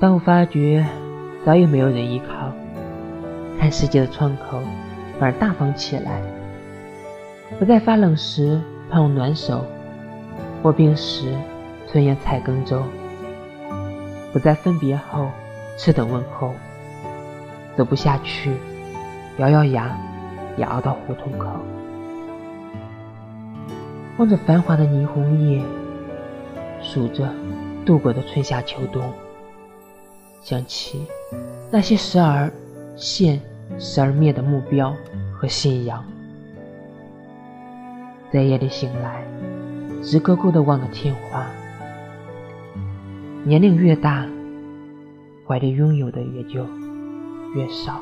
当我发觉早已没有人依靠，看世界的窗口反而大方起来。不再发冷时盼望暖手，卧病时吞咽菜羹粥；不再分别后痴等问候，走不下去，咬咬牙也熬到胡同口。望着繁华的霓虹夜，数着度过的春夏秋冬，想起那些时而现、时而灭的目标和信仰。在夜里醒来，直勾勾地望着天花。年龄越大，怀里拥有的也就越少。